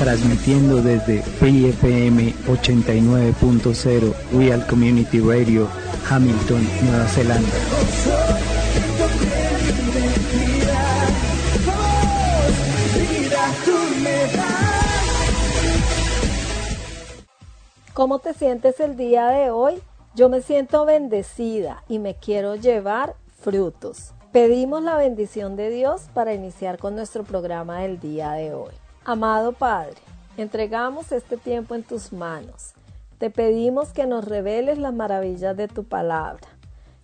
transmitiendo desde FM 89.0 Real Community Radio, Hamilton, Nueva Zelanda. ¿Cómo te sientes el día de hoy? Yo me siento bendecida y me quiero llevar frutos. Pedimos la bendición de Dios para iniciar con nuestro programa del día de hoy. Amado Padre, entregamos este tiempo en tus manos. Te pedimos que nos reveles las maravillas de tu palabra,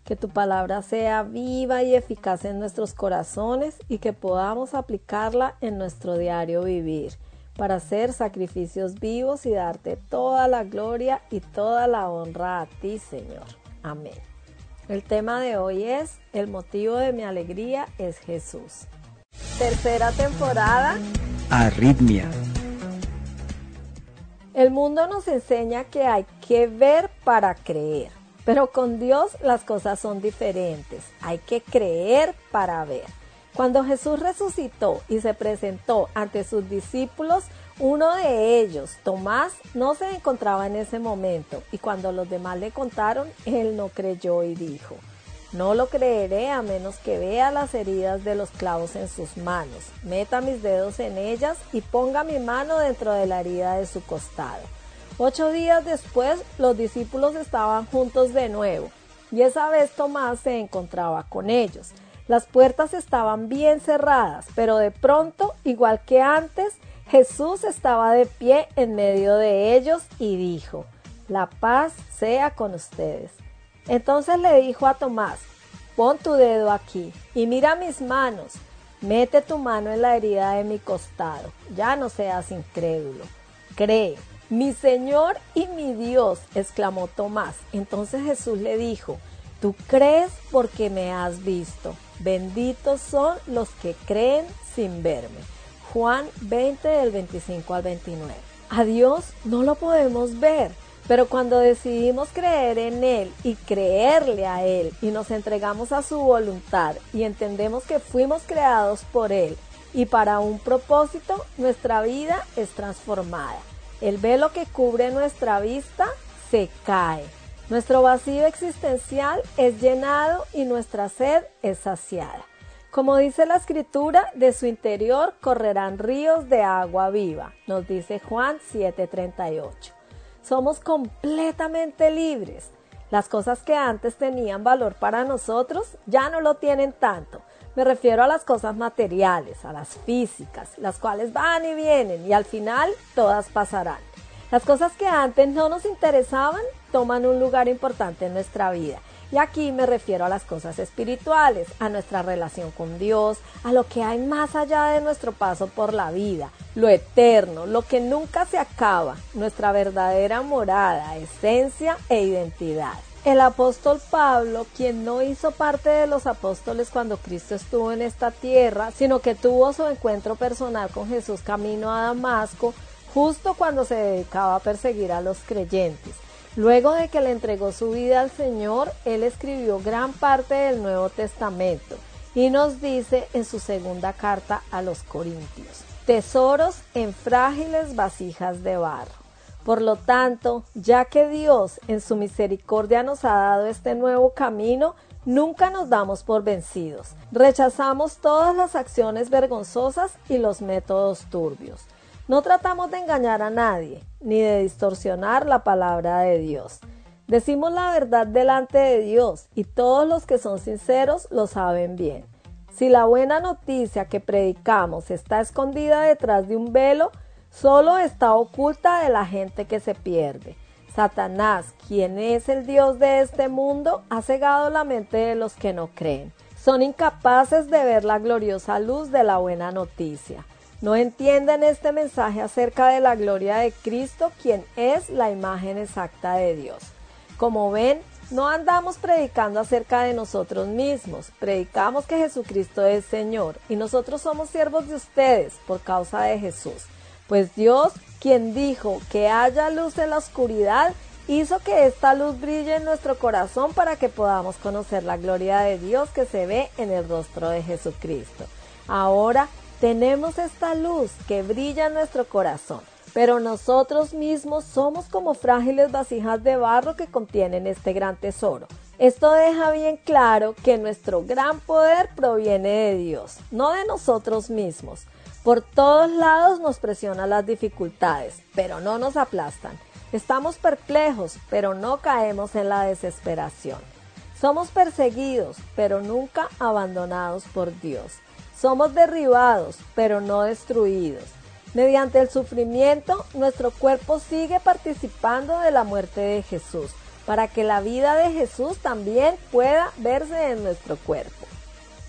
que tu palabra sea viva y eficaz en nuestros corazones y que podamos aplicarla en nuestro diario vivir para hacer sacrificios vivos y darte toda la gloria y toda la honra a ti, Señor. Amén. El tema de hoy es El motivo de mi alegría es Jesús. Tercera temporada. Arritmia. El mundo nos enseña que hay que ver para creer, pero con Dios las cosas son diferentes. Hay que creer para ver. Cuando Jesús resucitó y se presentó ante sus discípulos, uno de ellos, Tomás, no se encontraba en ese momento y cuando los demás le contaron, él no creyó y dijo, no lo creeré a menos que vea las heridas de los clavos en sus manos, meta mis dedos en ellas y ponga mi mano dentro de la herida de su costado. Ocho días después, los discípulos estaban juntos de nuevo y esa vez Tomás se encontraba con ellos. Las puertas estaban bien cerradas, pero de pronto, igual que antes, Jesús estaba de pie en medio de ellos y dijo, La paz sea con ustedes. Entonces le dijo a Tomás, Pon tu dedo aquí y mira mis manos. Mete tu mano en la herida de mi costado. Ya no seas incrédulo. Cree. Mi Señor y mi Dios, exclamó Tomás. Entonces Jesús le dijo, Tú crees porque me has visto. Benditos son los que creen sin verme. Juan 20 del 25 al 29. A Dios no lo podemos ver, pero cuando decidimos creer en Él y creerle a Él y nos entregamos a su voluntad y entendemos que fuimos creados por Él y para un propósito, nuestra vida es transformada. El velo que cubre nuestra vista se cae. Nuestro vacío existencial es llenado y nuestra sed es saciada. Como dice la escritura, de su interior correrán ríos de agua viva, nos dice Juan 7:38. Somos completamente libres. Las cosas que antes tenían valor para nosotros ya no lo tienen tanto. Me refiero a las cosas materiales, a las físicas, las cuales van y vienen y al final todas pasarán. Las cosas que antes no nos interesaban toman un lugar importante en nuestra vida. Y aquí me refiero a las cosas espirituales, a nuestra relación con Dios, a lo que hay más allá de nuestro paso por la vida, lo eterno, lo que nunca se acaba, nuestra verdadera morada, esencia e identidad. El apóstol Pablo, quien no hizo parte de los apóstoles cuando Cristo estuvo en esta tierra, sino que tuvo su encuentro personal con Jesús camino a Damasco, justo cuando se dedicaba a perseguir a los creyentes. Luego de que le entregó su vida al Señor, él escribió gran parte del Nuevo Testamento y nos dice en su segunda carta a los Corintios, tesoros en frágiles vasijas de barro. Por lo tanto, ya que Dios en su misericordia nos ha dado este nuevo camino, nunca nos damos por vencidos. Rechazamos todas las acciones vergonzosas y los métodos turbios. No tratamos de engañar a nadie, ni de distorsionar la palabra de Dios. Decimos la verdad delante de Dios y todos los que son sinceros lo saben bien. Si la buena noticia que predicamos está escondida detrás de un velo, solo está oculta de la gente que se pierde. Satanás, quien es el Dios de este mundo, ha cegado la mente de los que no creen. Son incapaces de ver la gloriosa luz de la buena noticia no entienden este mensaje acerca de la gloria de Cristo, quien es la imagen exacta de Dios. Como ven, no andamos predicando acerca de nosotros mismos, predicamos que Jesucristo es Señor y nosotros somos siervos de ustedes por causa de Jesús. Pues Dios, quien dijo que haya luz en la oscuridad, hizo que esta luz brille en nuestro corazón para que podamos conocer la gloria de Dios que se ve en el rostro de Jesucristo. Ahora tenemos esta luz que brilla en nuestro corazón, pero nosotros mismos somos como frágiles vasijas de barro que contienen este gran tesoro. Esto deja bien claro que nuestro gran poder proviene de Dios, no de nosotros mismos. Por todos lados nos presionan las dificultades, pero no nos aplastan. Estamos perplejos, pero no caemos en la desesperación. Somos perseguidos, pero nunca abandonados por Dios. Somos derribados, pero no destruidos. Mediante el sufrimiento, nuestro cuerpo sigue participando de la muerte de Jesús, para que la vida de Jesús también pueda verse en nuestro cuerpo.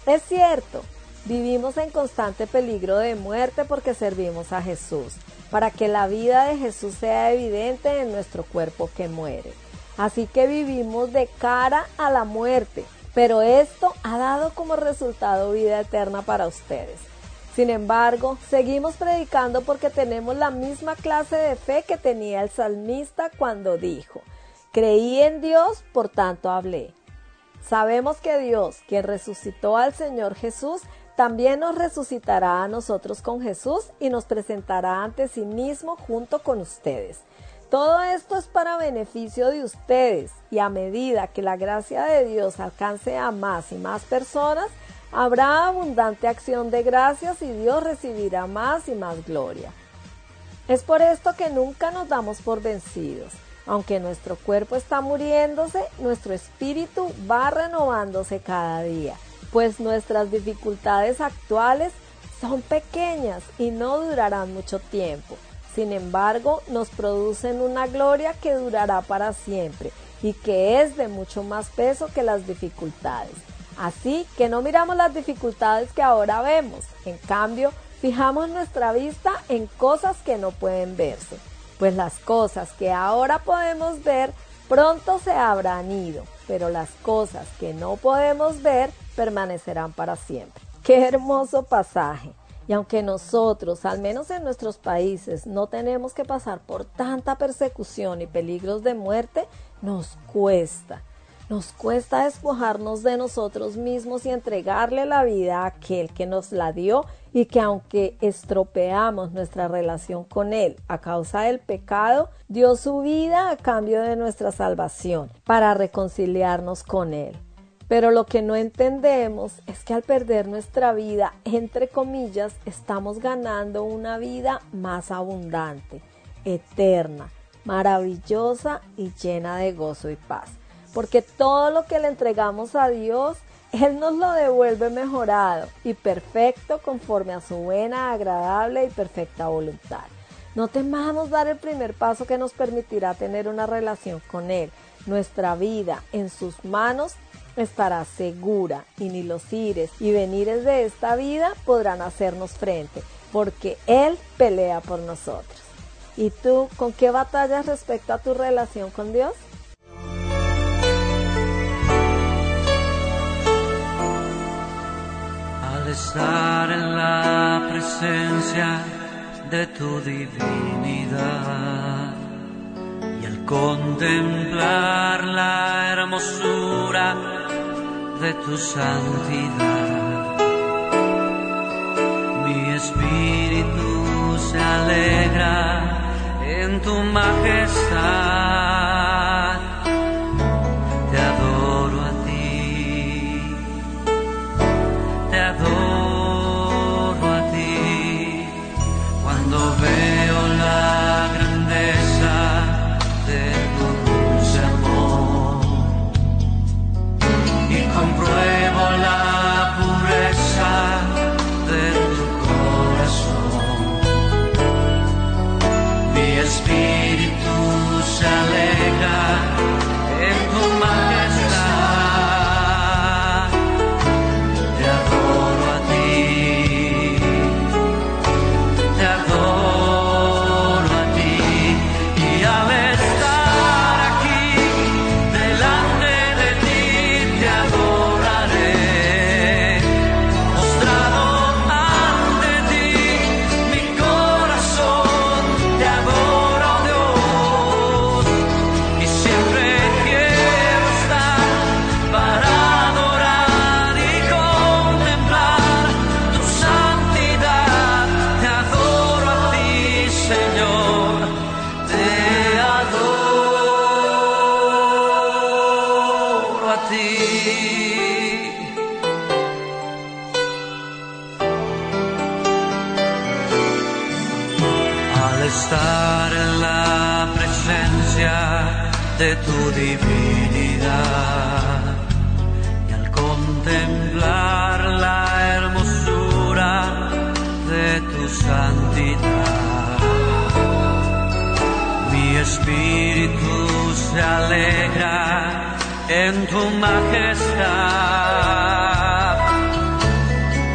Es cierto, vivimos en constante peligro de muerte porque servimos a Jesús, para que la vida de Jesús sea evidente en nuestro cuerpo que muere. Así que vivimos de cara a la muerte, pero esto ha dado como resultado vida eterna para ustedes. Sin embargo, seguimos predicando porque tenemos la misma clase de fe que tenía el salmista cuando dijo, creí en Dios, por tanto hablé. Sabemos que Dios, quien resucitó al Señor Jesús, también nos resucitará a nosotros con Jesús y nos presentará ante sí mismo junto con ustedes. Todo esto es para beneficio de ustedes y a medida que la gracia de Dios alcance a más y más personas, habrá abundante acción de gracias y Dios recibirá más y más gloria. Es por esto que nunca nos damos por vencidos. Aunque nuestro cuerpo está muriéndose, nuestro espíritu va renovándose cada día, pues nuestras dificultades actuales son pequeñas y no durarán mucho tiempo. Sin embargo, nos producen una gloria que durará para siempre y que es de mucho más peso que las dificultades. Así que no miramos las dificultades que ahora vemos, en cambio, fijamos nuestra vista en cosas que no pueden verse, pues las cosas que ahora podemos ver pronto se habrán ido, pero las cosas que no podemos ver permanecerán para siempre. Qué hermoso pasaje. Y aunque nosotros, al menos en nuestros países, no tenemos que pasar por tanta persecución y peligros de muerte, nos cuesta. Nos cuesta despojarnos de nosotros mismos y entregarle la vida a aquel que nos la dio y que aunque estropeamos nuestra relación con Él a causa del pecado, dio su vida a cambio de nuestra salvación para reconciliarnos con Él. Pero lo que no entendemos es que al perder nuestra vida, entre comillas, estamos ganando una vida más abundante, eterna, maravillosa y llena de gozo y paz. Porque todo lo que le entregamos a Dios, Él nos lo devuelve mejorado y perfecto conforme a su buena, agradable y perfecta voluntad. No temamos dar el primer paso que nos permitirá tener una relación con Él. Nuestra vida en sus manos estarás segura y ni los ires y venires de esta vida podrán hacernos frente, porque Él pelea por nosotros. ¿Y tú con qué batallas respecto a tu relación con Dios? Al estar en la presencia de tu divinidad y al contemplar la hermosura de tu santidad. Mi espíritu se alegra en tu majestad. tu majestad.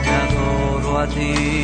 Te adoro a ti.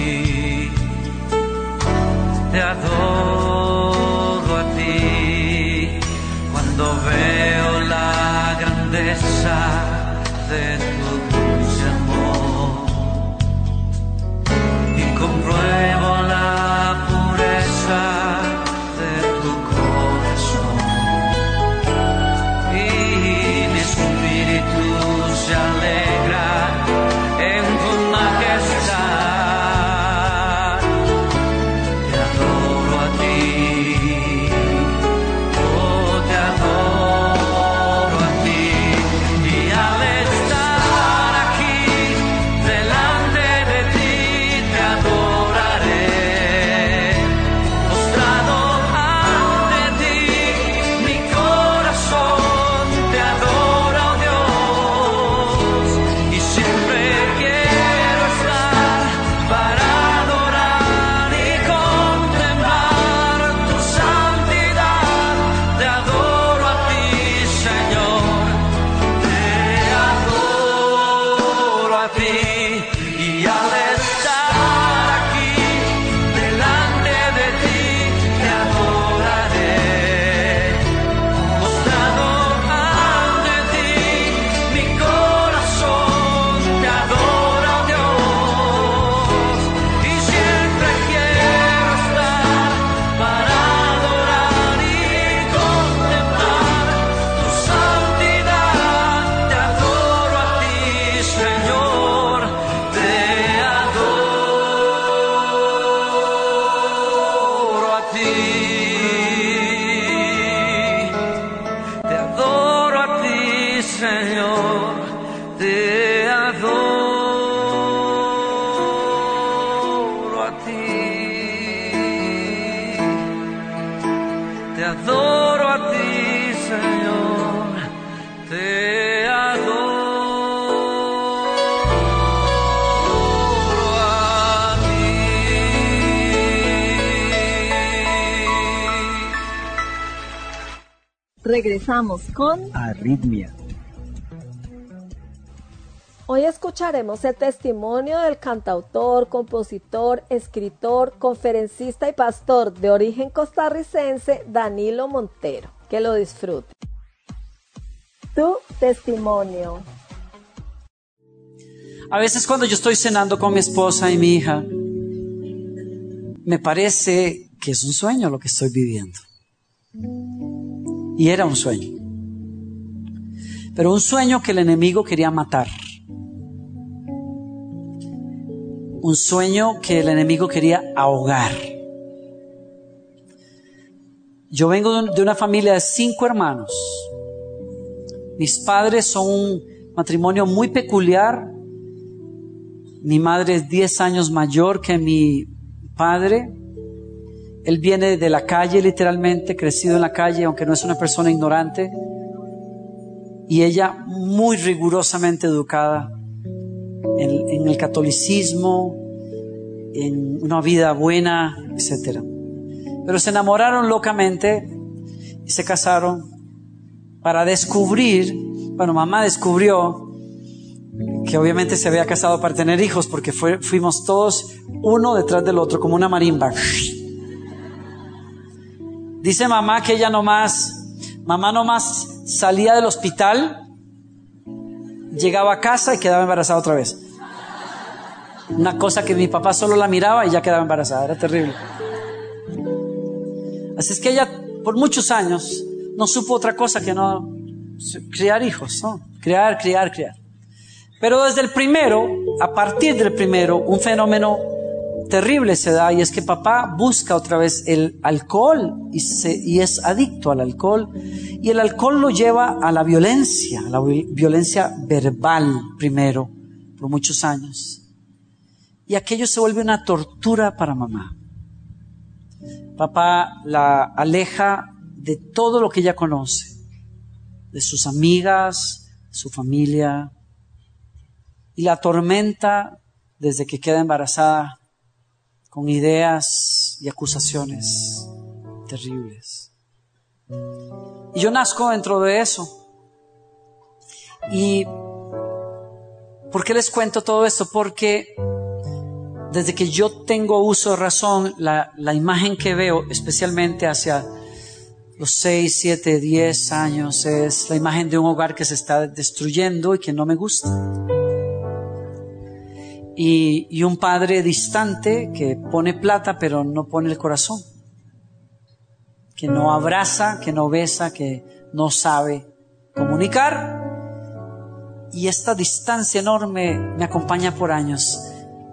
con arritmia. Hoy escucharemos el testimonio del cantautor, compositor, escritor, conferencista y pastor de origen costarricense Danilo Montero. Que lo disfrute. Tu testimonio. A veces cuando yo estoy cenando con mi esposa y mi hija, me parece que es un sueño lo que estoy viviendo. Y era un sueño. Pero un sueño que el enemigo quería matar. Un sueño que el enemigo quería ahogar. Yo vengo de una familia de cinco hermanos. Mis padres son un matrimonio muy peculiar. Mi madre es 10 años mayor que mi padre. Él viene de la calle literalmente, crecido en la calle, aunque no es una persona ignorante. Y ella muy rigurosamente educada en, el catolicismo, en una vida buena, etc. Pero se enamoraron locamente y se casaron para descubrir, bueno, mamá descubrió que obviamente se había casado para tener hijos porque fuimos todos uno detrás del otro como una marimba. Dice mamá que ella nomás, mamá nomás salía del hospital, llegaba a casa y quedaba embarazada otra vez. Una cosa que mi papá solo la miraba y ya quedaba embarazada, era terrible. Así es que ella por muchos años no supo otra cosa que no criar hijos, ¿no? Criar, criar, criar. Pero desde el primero, a partir del primero, un fenómeno terrible se da y es que papá busca otra vez el alcohol y, es adicto al alcohol y el alcohol lo lleva a la violencia, a la violencia verbal primero, por muchos años. Y aquello se vuelve una tortura para mamá. Papá la aleja de todo lo que ella conoce, de sus amigas, su familia, y la atormenta desde que queda embarazada con ideas y acusaciones terribles. Y yo nazco dentro de eso. ¿Y por qué les cuento todo esto? Porque desde que yo tengo uso de razón, la, la imagen que veo, especialmente hacia los 6, 7, 10 años, es la imagen de un hogar que se está destruyendo y que no me gusta y, un padre distante que pone plata pero no pone el corazón, que no abraza, que no besa, que no sabe comunicar. Y esta distancia enorme me acompaña por años.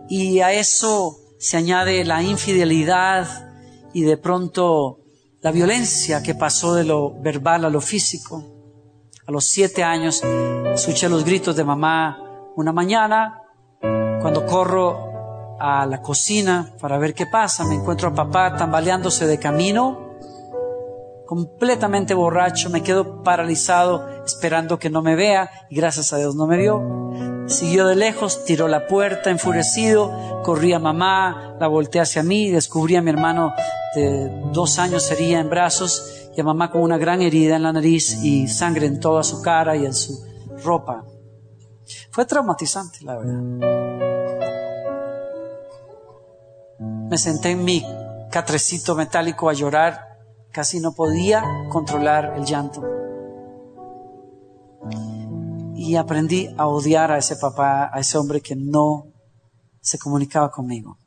Y a eso se añade la infidelidad y de pronto la violencia que pasó de lo verbal a lo físico. A los siete años escuché los gritos de mamá una mañana, cuando corro a la cocina para ver qué pasa, me encuentro a papá tambaleándose de camino, completamente borracho, me quedo paralizado esperando que no me vea y gracias a Dios no me vio. Siguió de lejos, tiró la puerta enfurecido, corrí a mamá, la volteé hacia mí, descubrí a mi hermano de dos años sería en brazos y a mamá con una gran herida en la nariz y sangre en toda su cara y en su ropa. Fue traumatizante, la verdad. Me senté en mi catrecito metálico a llorar. Casi no podía controlar el llanto. Y aprendí a odiar a ese papá, a ese hombre que no se comunicaba conmigo.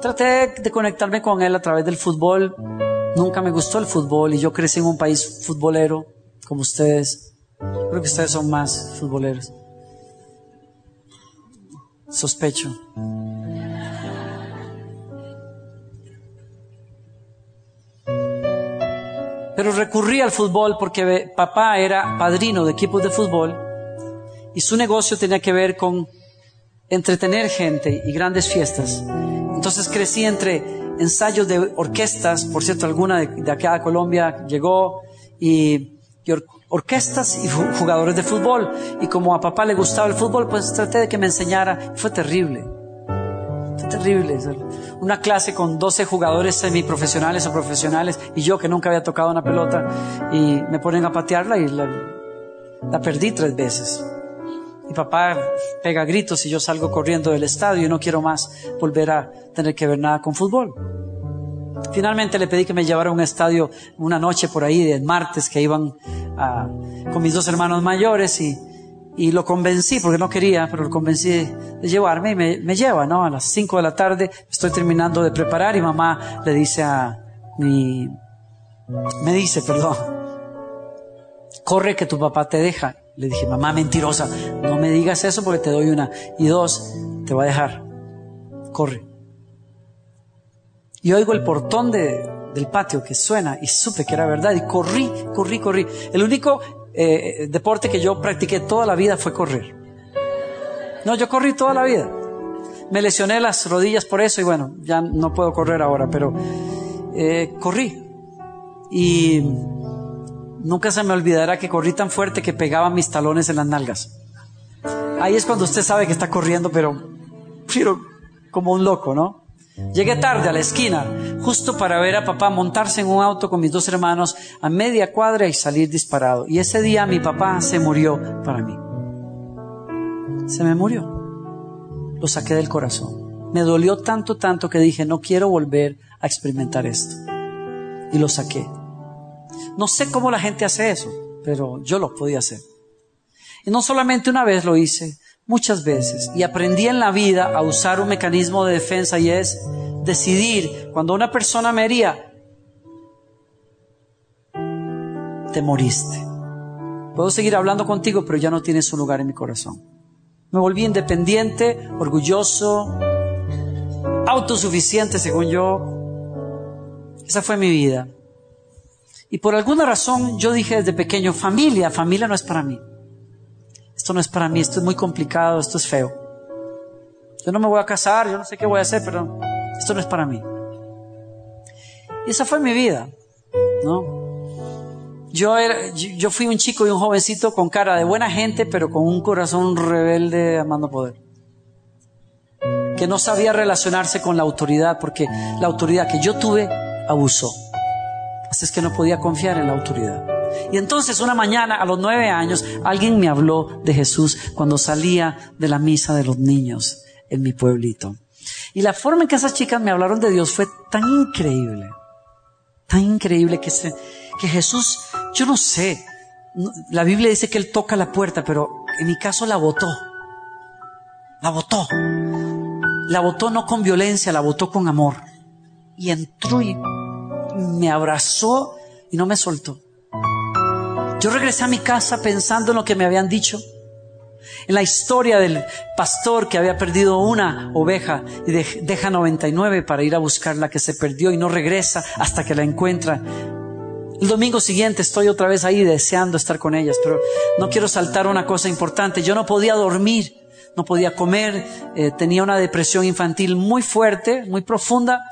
Traté de conectarme con él a través del fútbol. Nunca me gustó el fútbol y yo crecí en un país futbolero como ustedes. Creo que ustedes son más futboleros. Sospecho. Pero recurrí al fútbol porque papá era padrino de equipos de fútbol y su negocio tenía que ver con entretener gente y grandes fiestas. Entonces crecí entre ensayos de orquestas, por cierto, alguna de, acá de Colombia llegó y, orquestas y jugadores de fútbol. Y como a papá le gustaba el fútbol, pues traté de que me enseñara. Fue terrible. Fue terrible una clase con 12 jugadores semiprofesionales o profesionales y yo que nunca había tocado una pelota y me ponen a patearla y la, perdí tres veces. Mi papá pega gritos y yo salgo corriendo del estadio y no quiero más volver a tener que ver nada con fútbol. Finalmente le pedí que me llevara a un estadio una noche por ahí, de martes, que iban con mis dos hermanos mayores y y lo convencí, porque no quería, pero lo convencí de, llevarme y me, lleva, ¿no? A las 5 de la tarde estoy terminando de preparar y mamá le dice a mi, me dice, perdón, corre que tu papá te deja. Le dije, mamá mentirosa, no me digas eso porque te doy una. Y dos, te va a dejar. Corre. Y oigo el portón de, del patio que suena y supe que era verdad y corrí, corrí, corrí. El único eh, deporte que yo practiqué toda la vida fue correr. No, yo corrí toda la vida. Me lesioné las rodillas por eso y bueno, ya no puedo correr ahora, pero eh, corrí. Y nunca se me olvidará que corrí tan fuerte que pegaba mis talones en las nalgas. Ahí es cuando usted sabe que está corriendo, pero, pero como un loco, ¿no? Llegué tarde a la esquina, justo para ver a papá montarse en un auto con mis dos hermanos a media cuadra y salir disparado. Y ese día mi papá se murió para mí. Se me murió. Lo saqué del corazón. Me dolió tanto, tanto que dije, no quiero volver a experimentar esto. Y lo saqué. No sé cómo la gente hace eso, pero yo lo podía hacer. Y no solamente una vez lo hice, muchas veces y aprendí en la vida a usar un mecanismo de defensa y es decidir cuando una persona me hería, te moriste. Puedo seguir hablando contigo, pero ya no tienes un lugar en mi corazón. Me volví independiente, orgulloso, autosuficiente según yo. Esa fue mi vida. Y por alguna razón yo dije desde pequeño, familia, familia no es para mí esto no es para mí, esto es muy complicado, esto es feo. Yo no me voy a casar, yo no sé qué voy a hacer, pero esto no es para mí. Y esa fue mi vida, ¿no? Yo, yo fui un chico y un jovencito con cara de buena gente, pero con un corazón rebelde amando poder. Que no sabía relacionarse con la autoridad, porque la autoridad que yo tuve abusó. Así es que no podía confiar en la autoridad. Y entonces una mañana a los nueve años alguien me habló de Jesús cuando salía de la misa de los niños en mi pueblito. Y la forma en que esas chicas me hablaron de Dios fue tan increíble, tan increíble que, que Jesús, yo no sé, la Biblia dice que Él toca la puerta, pero en mi caso la botó. La botó. La botó no con violencia, la botó con amor. Y entró y me abrazó y no me soltó. Yo regresé a mi casa pensando en lo que me habían dicho, en la historia del pastor que había perdido una oveja y deja 99 para ir a buscar la que se perdió y no regresa hasta que la encuentra. El domingo siguiente estoy otra vez ahí deseando estar con ellas, pero no quiero saltar una cosa importante. Yo no podía dormir, no podía comer, eh, tenía una depresión infantil muy fuerte, muy profunda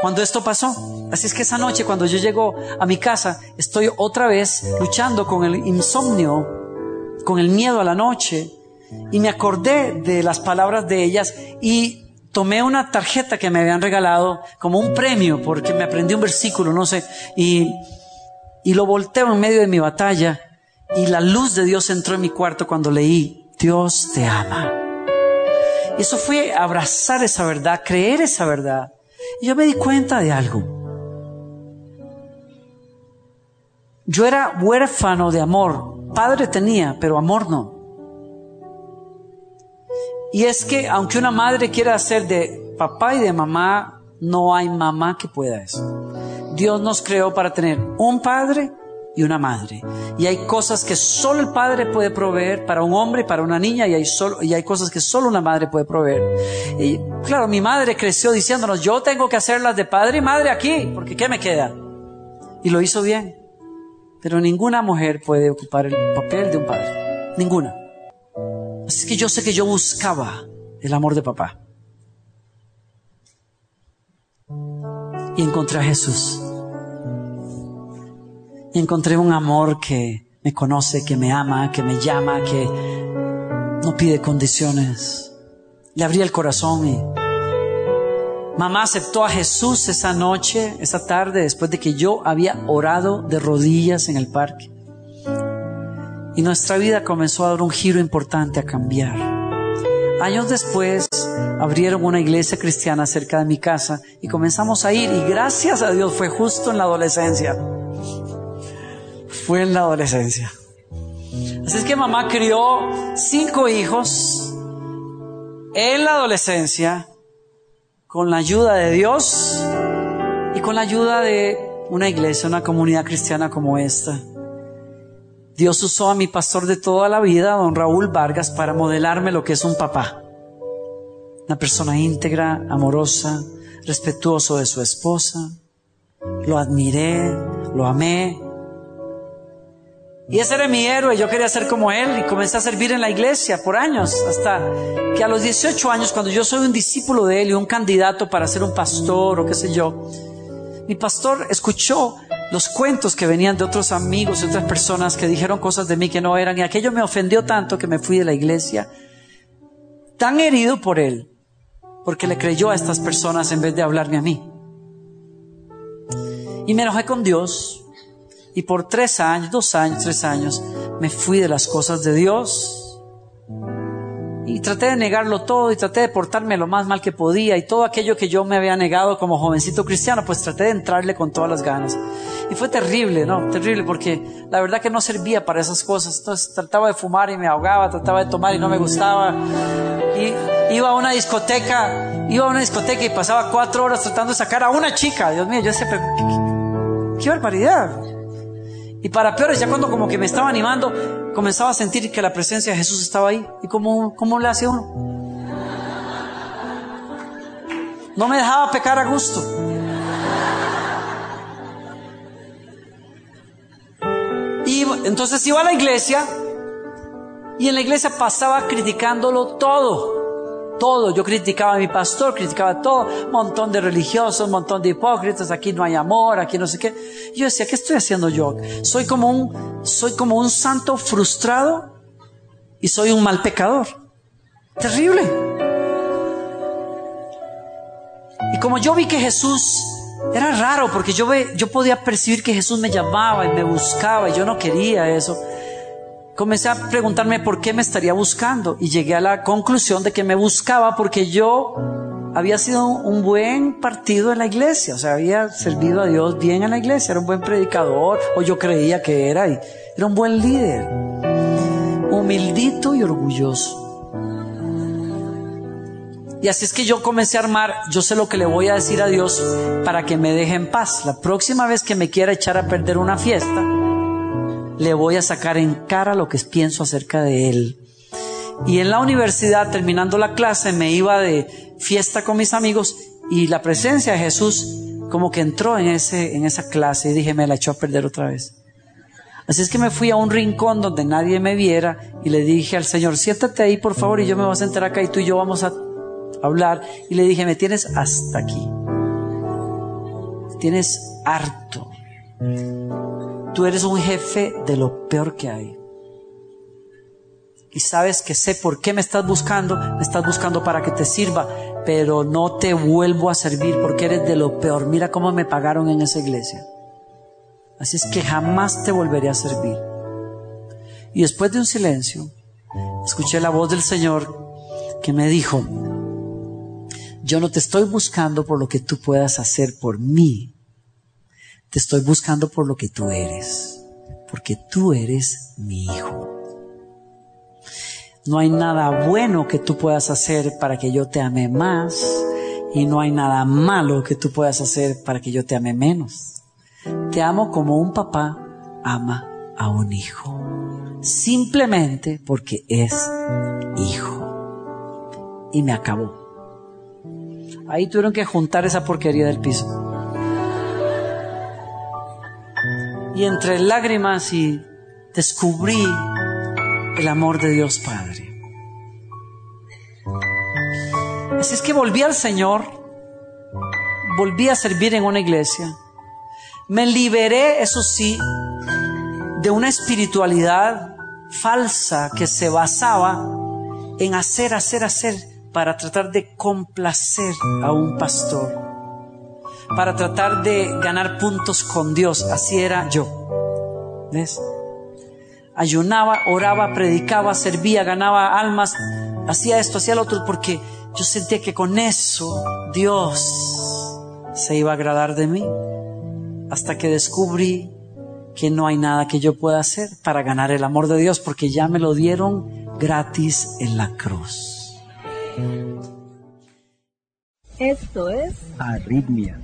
cuando esto pasó. Así es que esa noche cuando yo llego a mi casa, estoy otra vez luchando con el insomnio, con el miedo a la noche, y me acordé de las palabras de ellas y tomé una tarjeta que me habían regalado como un premio porque me aprendí un versículo, no sé, y, y lo volteo en medio de mi batalla y la luz de Dios entró en mi cuarto cuando leí, Dios te ama. Eso fue abrazar esa verdad, creer esa verdad. Y yo me di cuenta de algo. Yo era huérfano de amor. Padre tenía, pero amor no. Y es que aunque una madre quiera hacer de papá y de mamá, no hay mamá que pueda eso. Dios nos creó para tener un padre y una madre. Y hay cosas que solo el padre puede proveer para un hombre y para una niña y hay, solo, y hay cosas que solo una madre puede proveer. Y claro, mi madre creció diciéndonos, yo tengo que hacerlas de padre y madre aquí, porque ¿qué me queda? Y lo hizo bien. Pero ninguna mujer puede ocupar el papel de un padre. Ninguna. Así que yo sé que yo buscaba el amor de papá. Y encontré a Jesús y encontré un amor que me conoce, que me ama, que me llama, que no pide condiciones. Le abrí el corazón y mamá aceptó a Jesús esa noche, esa tarde, después de que yo había orado de rodillas en el parque. Y nuestra vida comenzó a dar un giro importante, a cambiar. Años después abrieron una iglesia cristiana cerca de mi casa y comenzamos a ir y gracias a Dios fue justo en la adolescencia fue en la adolescencia. Así es que mamá crió cinco hijos en la adolescencia con la ayuda de Dios y con la ayuda de una iglesia, una comunidad cristiana como esta. Dios usó a mi pastor de toda la vida, don Raúl Vargas, para modelarme lo que es un papá. Una persona íntegra, amorosa, respetuoso de su esposa. Lo admiré, lo amé. Y ese era mi héroe, yo quería ser como él y comencé a servir en la iglesia por años, hasta que a los 18 años, cuando yo soy un discípulo de él y un candidato para ser un pastor o qué sé yo, mi pastor escuchó los cuentos que venían de otros amigos y otras personas que dijeron cosas de mí que no eran y aquello me ofendió tanto que me fui de la iglesia tan herido por él porque le creyó a estas personas en vez de hablarme a mí. Y me enojé con Dios y por tres años, dos años, tres años, me fui de las cosas de Dios y traté de negarlo todo y traté de portarme lo más mal que podía y todo aquello que yo me había negado como jovencito cristiano, pues traté de entrarle con todas las ganas. Y fue terrible, ¿no? Terrible porque la verdad que no servía para esas cosas. Entonces trataba de fumar y me ahogaba, trataba de tomar y no me gustaba. Y iba a una discoteca, iba a una discoteca y pasaba cuatro horas tratando de sacar a una chica. Dios mío, yo pero qué, qué barbaridad. Y para peores, ya cuando como que me estaba animando, comenzaba a sentir que la presencia de Jesús estaba ahí. ¿Y cómo, cómo le hacía uno? No me dejaba pecar a gusto. Y entonces iba a la iglesia y en la iglesia pasaba criticándolo todo. Todo. Yo criticaba a mi pastor, criticaba todo. Un montón de religiosos, un montón de hipócritas. Aquí no hay amor, aquí no sé qué. Yo decía, ¿qué estoy haciendo yo? Soy como un, soy como un santo frustrado y soy un mal pecador. Terrible. Y como yo vi que Jesús era raro porque yo, ve, yo podía percibir que Jesús me llamaba y me buscaba y yo no quería eso comencé a preguntarme por qué me estaría buscando y llegué a la conclusión de que me buscaba porque yo había sido un buen partido en la iglesia, o sea, había servido a Dios bien en la iglesia, era un buen predicador, o yo creía que era, y era un buen líder, humildito y orgulloso. Y así es que yo comencé a armar, yo sé lo que le voy a decir a Dios para que me deje en paz. La próxima vez que me quiera echar a perder una fiesta, le voy a sacar en cara lo que pienso acerca de él. Y en la universidad, terminando la clase, me iba de fiesta con mis amigos y la presencia de Jesús como que entró en, ese, en esa clase y dije, me la echó a perder otra vez. Así es que me fui a un rincón donde nadie me viera y le dije al Señor, siéntate ahí por favor y yo me voy a sentar acá y tú y yo vamos a hablar. Y le dije, me tienes hasta aquí. Tienes harto. Tú eres un jefe de lo peor que hay. Y sabes que sé por qué me estás buscando. Me estás buscando para que te sirva, pero no te vuelvo a servir porque eres de lo peor. Mira cómo me pagaron en esa iglesia. Así es que jamás te volveré a servir. Y después de un silencio, escuché la voz del Señor que me dijo, yo no te estoy buscando por lo que tú puedas hacer por mí. Te estoy buscando por lo que tú eres, porque tú eres mi hijo. No hay nada bueno que tú puedas hacer para que yo te ame más y no hay nada malo que tú puedas hacer para que yo te ame menos. Te amo como un papá ama a un hijo, simplemente porque es hijo. Y me acabó. Ahí tuvieron que juntar esa porquería del piso. Y entre lágrimas y descubrí el amor de Dios Padre. Así es que volví al Señor, volví a servir en una iglesia, me liberé, eso sí, de una espiritualidad falsa que se basaba en hacer, hacer, hacer para tratar de complacer a un pastor para tratar de ganar puntos con Dios. Así era yo. ¿Ves? Ayunaba, oraba, predicaba, servía, ganaba almas, hacía esto, hacía lo otro, porque yo sentía que con eso Dios se iba a agradar de mí. Hasta que descubrí que no hay nada que yo pueda hacer para ganar el amor de Dios porque ya me lo dieron gratis en la cruz. Esto es Arritmia.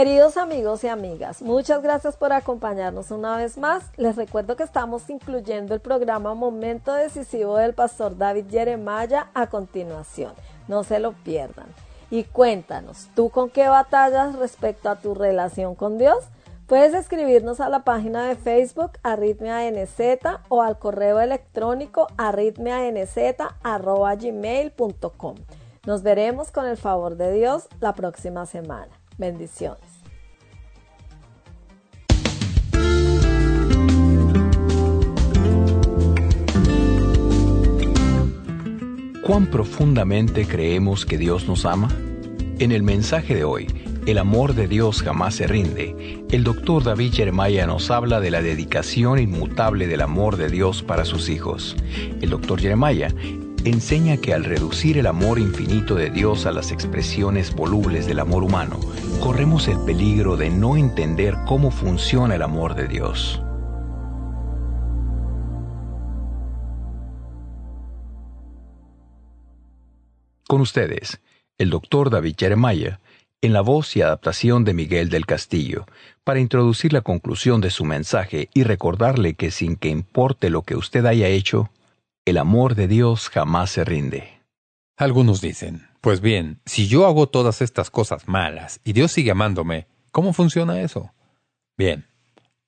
Queridos amigos y amigas, muchas gracias por acompañarnos una vez más. Les recuerdo que estamos incluyendo el programa Momento Decisivo del Pastor David Jeremiah a continuación. No se lo pierdan. Y cuéntanos, ¿tú con qué batallas respecto a tu relación con Dios? Puedes escribirnos a la página de Facebook NZ o al correo electrónico arritmianz.gmail.com. Nos veremos con el favor de Dios la próxima semana. Bendiciones. ¿Cuán profundamente creemos que Dios nos ama? En el mensaje de hoy, El amor de Dios jamás se rinde, el doctor David Jeremiah nos habla de la dedicación inmutable del amor de Dios para sus hijos. El doctor Jeremiah enseña que al reducir el amor infinito de Dios a las expresiones volubles del amor humano, corremos el peligro de no entender cómo funciona el amor de Dios. Con ustedes, el doctor David Jeremiah, en la voz y adaptación de Miguel del Castillo, para introducir la conclusión de su mensaje y recordarle que sin que importe lo que usted haya hecho, el amor de Dios jamás se rinde. Algunos dicen, pues bien, si yo hago todas estas cosas malas y Dios sigue amándome, ¿cómo funciona eso? Bien,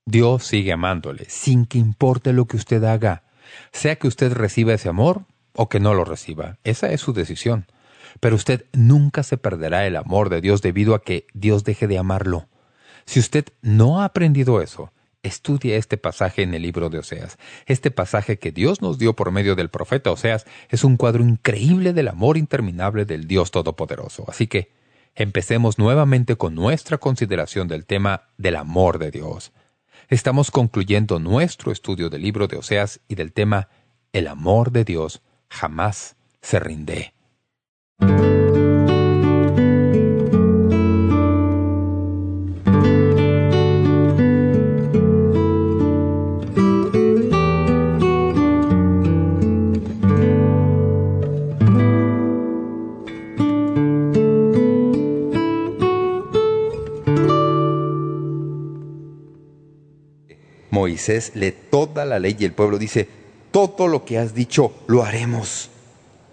Dios sigue amándole, sin que importe lo que usted haga, sea que usted reciba ese amor o que no lo reciba. Esa es su decisión. Pero usted nunca se perderá el amor de Dios debido a que Dios deje de amarlo. Si usted no ha aprendido eso, estudie este pasaje en el libro de Oseas. Este pasaje que Dios nos dio por medio del profeta Oseas es un cuadro increíble del amor interminable del Dios Todopoderoso. Así que empecemos nuevamente con nuestra consideración del tema del amor de Dios. Estamos concluyendo nuestro estudio del libro de Oseas y del tema El amor de Dios jamás se rinde. Moisés lee toda la ley y el pueblo dice, todo lo que has dicho lo haremos.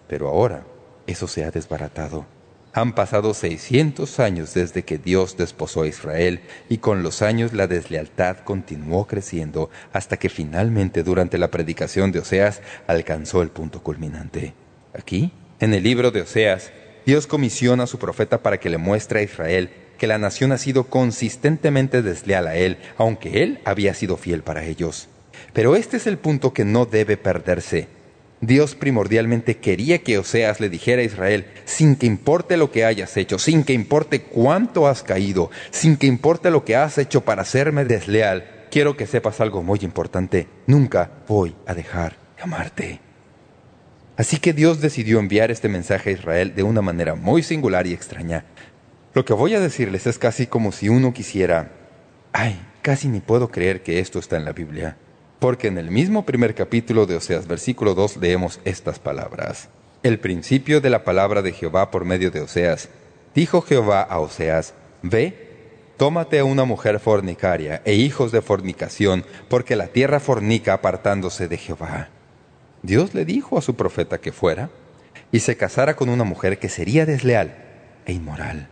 Pero ahora eso se ha desbaratado. Han pasado 600 años desde que Dios desposó a Israel y con los años la deslealtad continuó creciendo hasta que finalmente durante la predicación de Oseas alcanzó el punto culminante. Aquí, en el libro de Oseas, Dios comisiona a su profeta para que le muestre a Israel que la nación ha sido consistentemente desleal a él, aunque él había sido fiel para ellos. Pero este es el punto que no debe perderse. Dios primordialmente quería que Oseas le dijera a Israel, sin que importe lo que hayas hecho, sin que importe cuánto has caído, sin que importe lo que has hecho para hacerme desleal, quiero que sepas algo muy importante, nunca voy a dejar de amarte. Así que Dios decidió enviar este mensaje a Israel de una manera muy singular y extraña. Lo que voy a decirles es casi como si uno quisiera, ay, casi ni puedo creer que esto está en la Biblia. Porque en el mismo primer capítulo de Oseas, versículo 2, leemos estas palabras. El principio de la palabra de Jehová por medio de Oseas. Dijo Jehová a Oseas, Ve, tómate una mujer fornicaria e hijos de fornicación, porque la tierra fornica apartándose de Jehová. Dios le dijo a su profeta que fuera y se casara con una mujer que sería desleal e inmoral,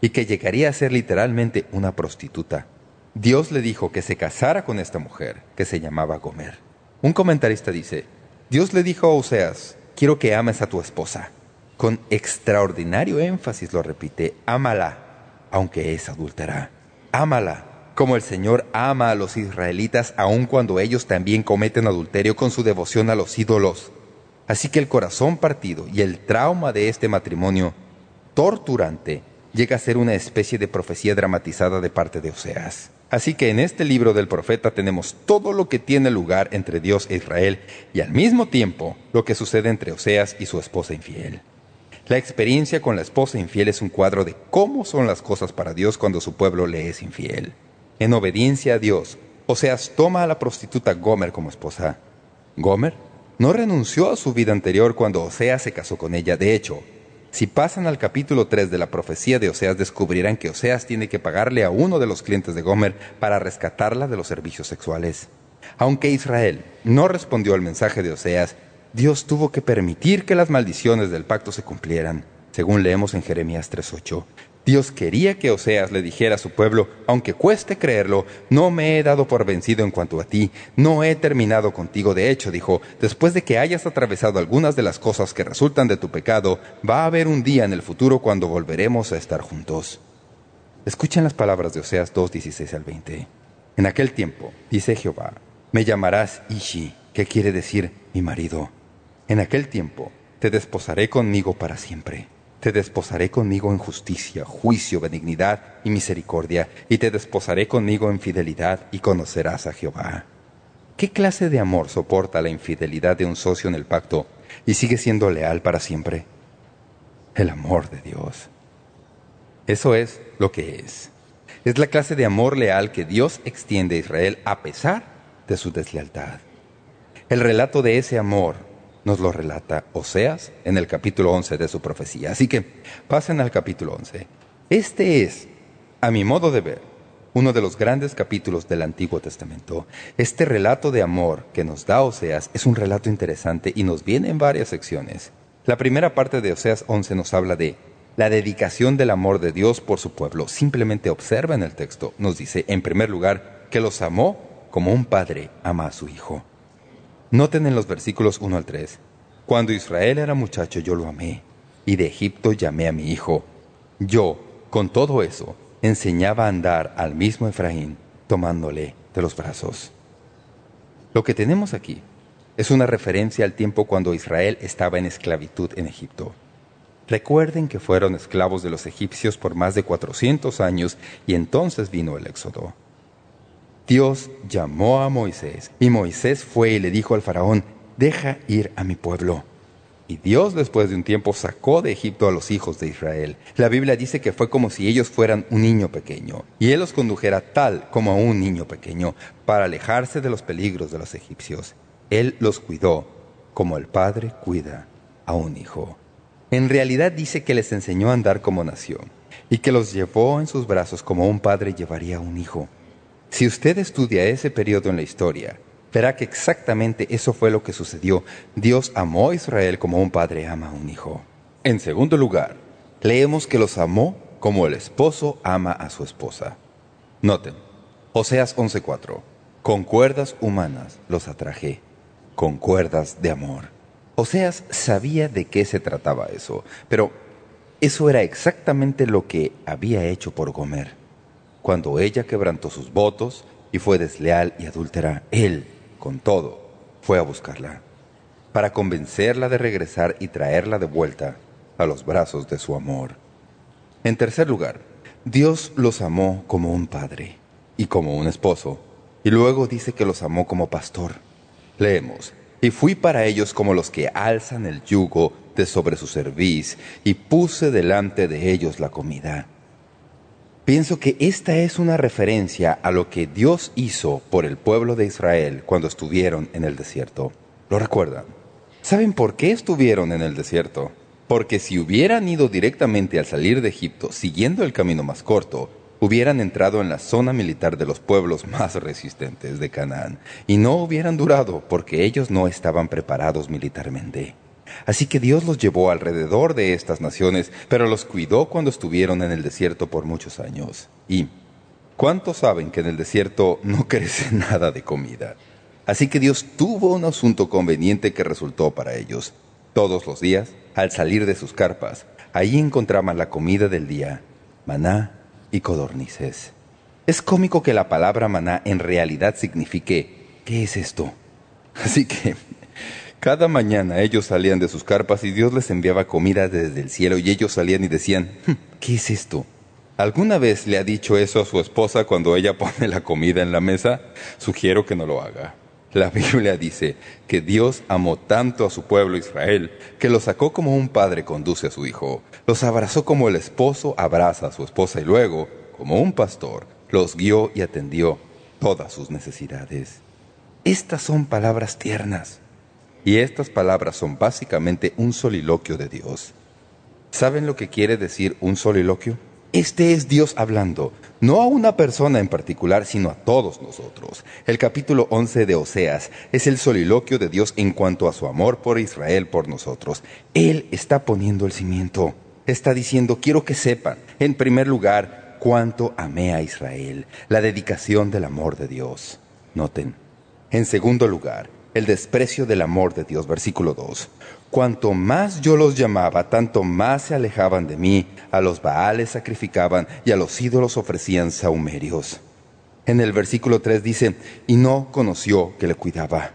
y que llegaría a ser literalmente una prostituta. Dios le dijo que se casara con esta mujer, que se llamaba Gomer. Un comentarista dice, Dios le dijo a Oseas, quiero que ames a tu esposa. Con extraordinario énfasis lo repite, ámala, aunque es adúltera. Ámala, como el Señor ama a los israelitas aun cuando ellos también cometen adulterio con su devoción a los ídolos. Así que el corazón partido y el trauma de este matrimonio torturante llega a ser una especie de profecía dramatizada de parte de Oseas. Así que en este libro del profeta tenemos todo lo que tiene lugar entre Dios e Israel y al mismo tiempo lo que sucede entre Oseas y su esposa infiel. La experiencia con la esposa infiel es un cuadro de cómo son las cosas para Dios cuando su pueblo le es infiel. En obediencia a Dios, Oseas toma a la prostituta Gomer como esposa. Gomer no renunció a su vida anterior cuando Oseas se casó con ella. De hecho, si pasan al capítulo 3 de la profecía de Oseas, descubrirán que Oseas tiene que pagarle a uno de los clientes de Gomer para rescatarla de los servicios sexuales. Aunque Israel no respondió al mensaje de Oseas, Dios tuvo que permitir que las maldiciones del pacto se cumplieran, según leemos en Jeremías 3.8. Dios quería que Oseas le dijera a su pueblo, aunque cueste creerlo, no me he dado por vencido en cuanto a ti, no he terminado contigo. De hecho, dijo, después de que hayas atravesado algunas de las cosas que resultan de tu pecado, va a haber un día en el futuro cuando volveremos a estar juntos. Escuchen las palabras de Oseas 2.16 al 20. En aquel tiempo, dice Jehová, me llamarás Ishi, que quiere decir mi marido. En aquel tiempo te desposaré conmigo para siempre. Te desposaré conmigo en justicia, juicio, benignidad y misericordia, y te desposaré conmigo en fidelidad, y conocerás a Jehová. ¿Qué clase de amor soporta la infidelidad de un socio en el pacto y sigue siendo leal para siempre? El amor de Dios. Eso es lo que es. Es la clase de amor leal que Dios extiende a Israel a pesar de su deslealtad. El relato de ese amor nos lo relata Oseas en el capítulo 11 de su profecía. Así que pasen al capítulo 11. Este es, a mi modo de ver, uno de los grandes capítulos del Antiguo Testamento. Este relato de amor que nos da Oseas es un relato interesante y nos viene en varias secciones. La primera parte de Oseas 11 nos habla de la dedicación del amor de Dios por su pueblo. Simplemente observa en el texto. Nos dice, en primer lugar, que los amó como un padre ama a su hijo. Noten en los versículos 1 al 3. Cuando Israel era muchacho yo lo amé, y de Egipto llamé a mi hijo. Yo, con todo eso, enseñaba a andar al mismo Efraín, tomándole de los brazos. Lo que tenemos aquí es una referencia al tiempo cuando Israel estaba en esclavitud en Egipto. Recuerden que fueron esclavos de los egipcios por más de 400 años y entonces vino el éxodo. Dios llamó a Moisés, y Moisés fue y le dijo al faraón, deja ir a mi pueblo. Y Dios después de un tiempo sacó de Egipto a los hijos de Israel. La Biblia dice que fue como si ellos fueran un niño pequeño, y Él los condujera tal como a un niño pequeño, para alejarse de los peligros de los egipcios. Él los cuidó, como el padre cuida a un hijo. En realidad dice que les enseñó a andar como nación, y que los llevó en sus brazos como un padre llevaría a un hijo. Si usted estudia ese periodo en la historia, verá que exactamente eso fue lo que sucedió. Dios amó a Israel como un padre ama a un hijo. En segundo lugar, leemos que los amó como el esposo ama a su esposa. Noten, Oseas 11.4. Con cuerdas humanas los atraje, con cuerdas de amor. Oseas sabía de qué se trataba eso, pero eso era exactamente lo que había hecho por Gomer. Cuando ella quebrantó sus votos y fue desleal y adúltera, él, con todo, fue a buscarla, para convencerla de regresar y traerla de vuelta a los brazos de su amor. En tercer lugar, Dios los amó como un padre y como un esposo, y luego dice que los amó como pastor. Leemos, y fui para ellos como los que alzan el yugo de sobre su cerviz, y puse delante de ellos la comida. Pienso que esta es una referencia a lo que Dios hizo por el pueblo de Israel cuando estuvieron en el desierto. ¿Lo recuerdan? ¿Saben por qué estuvieron en el desierto? Porque si hubieran ido directamente al salir de Egipto siguiendo el camino más corto, hubieran entrado en la zona militar de los pueblos más resistentes de Canaán y no hubieran durado porque ellos no estaban preparados militarmente. Así que Dios los llevó alrededor de estas naciones, pero los cuidó cuando estuvieron en el desierto por muchos años. Y, ¿cuántos saben que en el desierto no crece nada de comida? Así que Dios tuvo un asunto conveniente que resultó para ellos. Todos los días, al salir de sus carpas, allí encontraban la comida del día, maná y codornices. Es cómico que la palabra maná en realidad signifique, ¿qué es esto? Así que cada mañana ellos salían de sus carpas y Dios les enviaba comida desde el cielo y ellos salían y decían, hmm, ¿qué es esto? ¿Alguna vez le ha dicho eso a su esposa cuando ella pone la comida en la mesa? Sugiero que no lo haga. La Biblia dice que Dios amó tanto a su pueblo Israel que lo sacó como un padre conduce a su hijo. Los abrazó como el esposo abraza a su esposa y luego, como un pastor, los guió y atendió todas sus necesidades. Estas son palabras tiernas. Y estas palabras son básicamente un soliloquio de Dios. ¿Saben lo que quiere decir un soliloquio? Este es Dios hablando, no a una persona en particular, sino a todos nosotros. El capítulo 11 de Oseas es el soliloquio de Dios en cuanto a su amor por Israel, por nosotros. Él está poniendo el cimiento. Está diciendo, quiero que sepan, en primer lugar, cuánto amé a Israel, la dedicación del amor de Dios. Noten. En segundo lugar, el desprecio del amor de Dios, versículo 2. Cuanto más yo los llamaba, tanto más se alejaban de mí. A los baales sacrificaban y a los ídolos ofrecían saumerios. En el versículo 3 dice, y no conoció que le cuidaba.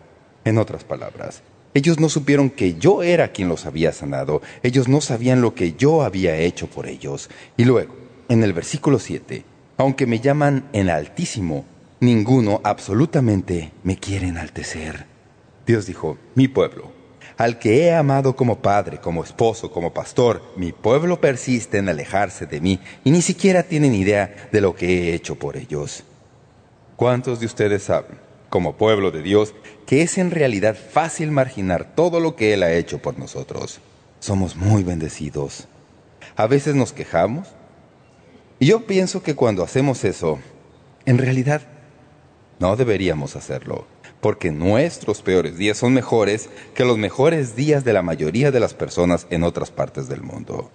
En otras palabras, ellos no supieron que yo era quien los había sanado. Ellos no sabían lo que yo había hecho por ellos. Y luego, en el versículo 7, aunque me llaman en altísimo, ninguno absolutamente me quiere enaltecer. Dios dijo, mi pueblo, al que he amado como padre, como esposo, como pastor, mi pueblo persiste en alejarse de mí y ni siquiera tienen idea de lo que he hecho por ellos. ¿Cuántos de ustedes saben, como pueblo de Dios, que es en realidad fácil marginar todo lo que Él ha hecho por nosotros? Somos muy bendecidos. A veces nos quejamos. Y yo pienso que cuando hacemos eso, en realidad no deberíamos hacerlo porque nuestros peores días son mejores que los mejores días de la mayoría de las personas en otras partes del mundo.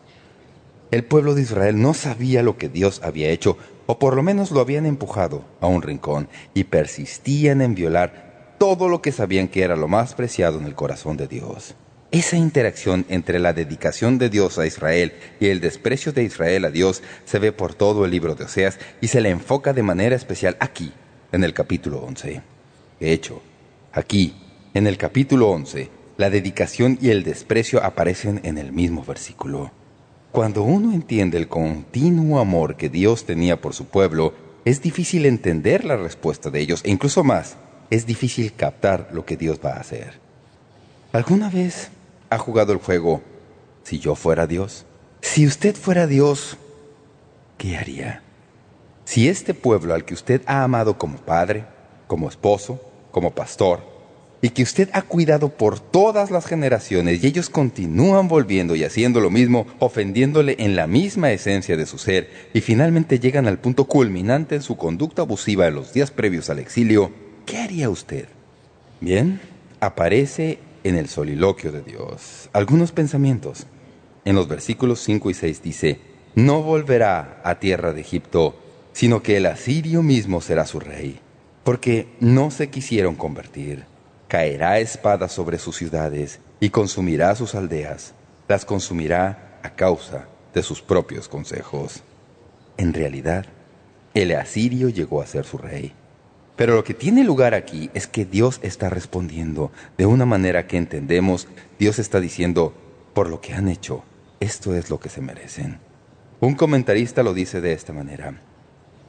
El pueblo de Israel no sabía lo que Dios había hecho, o por lo menos lo habían empujado a un rincón, y persistían en violar todo lo que sabían que era lo más preciado en el corazón de Dios. Esa interacción entre la dedicación de Dios a Israel y el desprecio de Israel a Dios se ve por todo el libro de Oseas y se le enfoca de manera especial aquí, en el capítulo 11. De hecho, aquí, en el capítulo 11, la dedicación y el desprecio aparecen en el mismo versículo. Cuando uno entiende el continuo amor que Dios tenía por su pueblo, es difícil entender la respuesta de ellos, e incluso más, es difícil captar lo que Dios va a hacer. ¿Alguna vez ha jugado el juego si yo fuera Dios? Si usted fuera Dios, ¿qué haría? Si este pueblo al que usted ha amado como padre, como esposo, como pastor, y que usted ha cuidado por todas las generaciones y ellos continúan volviendo y haciendo lo mismo, ofendiéndole en la misma esencia de su ser, y finalmente llegan al punto culminante en su conducta abusiva en los días previos al exilio, ¿qué haría usted? Bien, aparece en el soliloquio de Dios algunos pensamientos. En los versículos 5 y 6 dice, No volverá a tierra de Egipto, sino que el asirio mismo será su rey porque no se quisieron convertir. Caerá espada sobre sus ciudades y consumirá sus aldeas. Las consumirá a causa de sus propios consejos. En realidad, el asirio llegó a ser su rey. Pero lo que tiene lugar aquí es que Dios está respondiendo de una manera que entendemos. Dios está diciendo, por lo que han hecho, esto es lo que se merecen. Un comentarista lo dice de esta manera.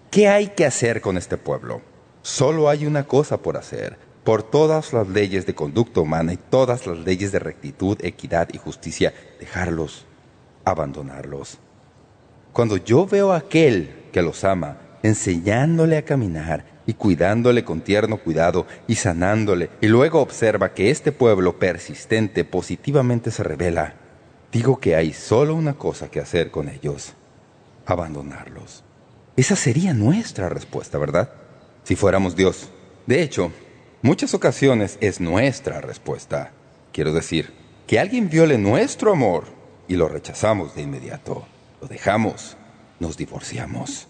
¿Qué hay que hacer con este pueblo? Solo hay una cosa por hacer. Por todas las leyes de conducta humana y todas las leyes de rectitud, equidad y justicia, dejarlos, abandonarlos. Cuando yo veo a aquel que los ama, enseñándole a caminar y cuidándole con tierno cuidado y sanándole, y luego observa que este pueblo persistente positivamente se revela, digo que hay solo una cosa que hacer con ellos, abandonarlos. Esa sería nuestra respuesta, ¿verdad? Si fuéramos Dios. De hecho, muchas ocasiones es nuestra respuesta. Quiero decir, que alguien viole nuestro amor y lo rechazamos de inmediato. Lo dejamos, nos divorciamos.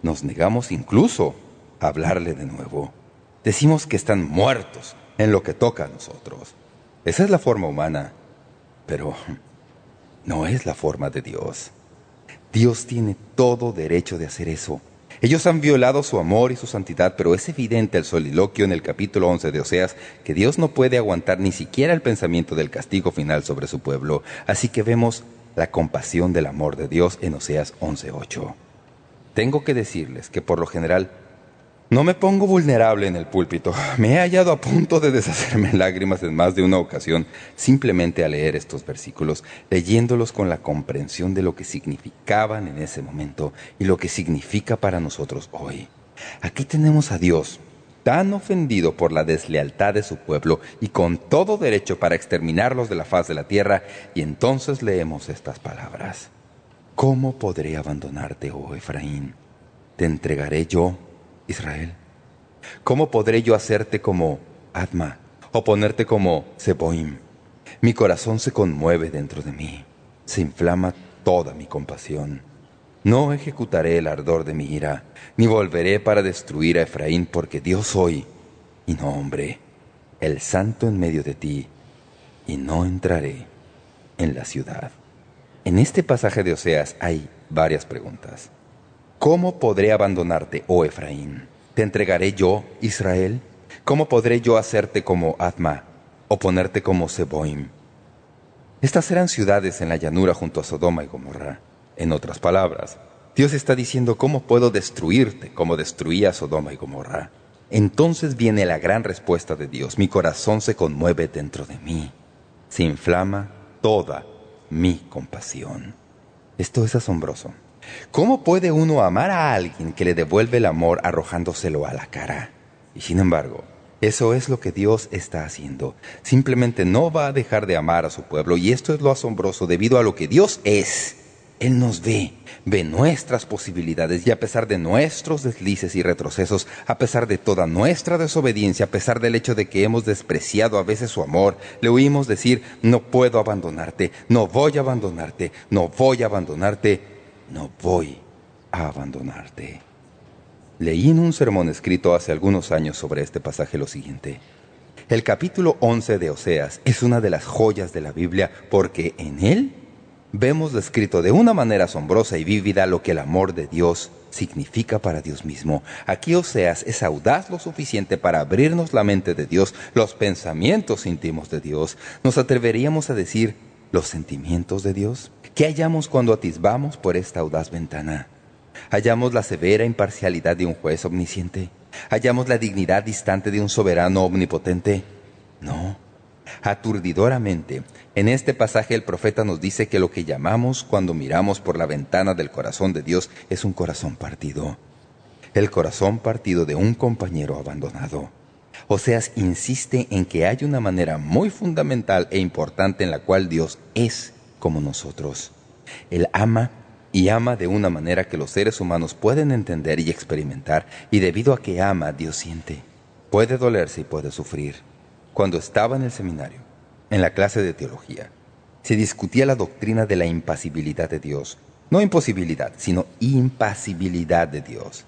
Nos negamos incluso a hablarle de nuevo. Decimos que están muertos en lo que toca a nosotros. Esa es la forma humana, pero no es la forma de Dios. Dios tiene todo derecho de hacer eso. Ellos han violado su amor y su santidad, pero es evidente el soliloquio en el capítulo 11 de Oseas que Dios no puede aguantar ni siquiera el pensamiento del castigo final sobre su pueblo. Así que vemos la compasión del amor de Dios en Oseas 11.8. Tengo que decirles que por lo general No me pongo vulnerable en el púlpito. Me he hallado a punto de deshacerme lágrimas en más de una ocasión simplemente al leer estos versículos, leyéndolos con la comprensión de lo que significaban en ese momento y lo que significa para nosotros hoy. Aquí tenemos a Dios, tan ofendido por la deslealtad de su pueblo y con todo derecho para exterminarlos de la faz de la tierra, y entonces leemos estas palabras. ¿Cómo podré abandonarte, oh Efraín? ¿Te entregaré yo Israel? ¿Cómo podré yo hacerte como Adma o ponerte como Seboim? Mi corazón se conmueve dentro de mí, se inflama toda mi compasión. No ejecutaré el ardor de mi ira, ni volveré para destruir a Efraín, porque Dios soy, y no hombre, el santo en medio de ti, y no entraré en la ciudad. En este pasaje de Oseas hay varias preguntas. ¿Cómo podré abandonarte, oh Efraín? ¿Te entregaré yo, Israel? ¿Cómo podré yo hacerte como Adma o ponerte como Seboim? Estas eran ciudades en la llanura junto a Sodoma y Gomorra. En otras palabras, Dios está diciendo cómo puedo destruirte como destruía Sodoma y Gomorra. Entonces viene la gran respuesta de Dios. Mi corazón se conmueve dentro de mí. Se inflama toda mi compasión. Esto es asombroso. ¿Cómo puede uno amar a alguien que le devuelve el amor arrojándoselo a la cara? Y sin embargo, eso es lo que Dios está haciendo. Simplemente no va a dejar de amar a su pueblo y esto es lo asombroso debido a lo que Dios es. Él nos ve, ve nuestras posibilidades y a pesar de nuestros deslices y retrocesos, a pesar de toda nuestra desobediencia, a pesar del hecho de que hemos despreciado a veces su amor, le oímos decir, no puedo abandonarte, no voy a abandonarte, no voy a abandonarte, no voy a abandonarte. Leí en un sermón escrito hace algunos años sobre este pasaje lo siguiente. El capítulo 11 de Oseas es una de las joyas de la Biblia porque en él vemos descrito de una manera asombrosa y vívida lo que el amor de Dios significa para Dios mismo. Aquí Oseas es audaz lo suficiente para abrirnos la mente de Dios, los pensamientos íntimos de Dios. Nos atreveríamos a decir los sentimientos de Dios. ¿Qué hallamos cuando atisbamos por esta audaz ventana? ¿Hallamos la severa imparcialidad de un juez omnisciente? ¿Hallamos la dignidad distante de un soberano omnipotente? No. Aturdidoramente, en este pasaje el profeta nos dice que lo que llamamos cuando miramos por la ventana del corazón de Dios es un corazón partido. El corazón partido de un compañero abandonado. Oseas insiste en que hay una manera muy fundamental e importante en la cual Dios es como nosotros. Él ama y ama de una manera que los seres humanos pueden entender y experimentar, y debido a que ama, Dios siente. Puede dolerse y puede sufrir. Cuando estaba en el seminario, en la clase de teología, se discutía la doctrina de la impasibilidad de Dios. No imposibilidad, sino impasibilidad de Dios.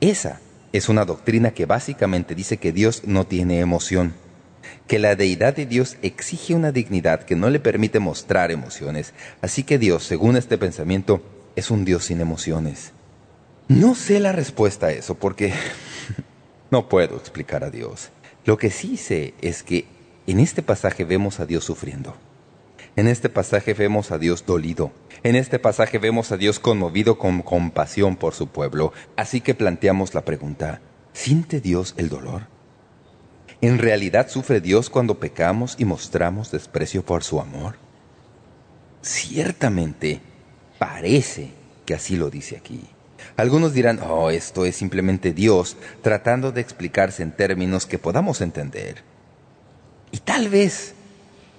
Esa es una doctrina que básicamente dice que Dios no tiene emoción que la deidad de Dios exige una dignidad que no le permite mostrar emociones. Así que Dios, según este pensamiento, es un Dios sin emociones. No sé la respuesta a eso porque no puedo explicar a Dios. Lo que sí sé es que en este pasaje vemos a Dios sufriendo. En este pasaje vemos a Dios dolido. En este pasaje vemos a Dios conmovido con compasión por su pueblo. Así que planteamos la pregunta, ¿siente Dios el dolor? ¿En realidad sufre Dios cuando pecamos y mostramos desprecio por su amor? Ciertamente, parece que así lo dice aquí. Algunos dirán, oh, esto es simplemente Dios tratando de explicarse en términos que podamos entender. Y tal vez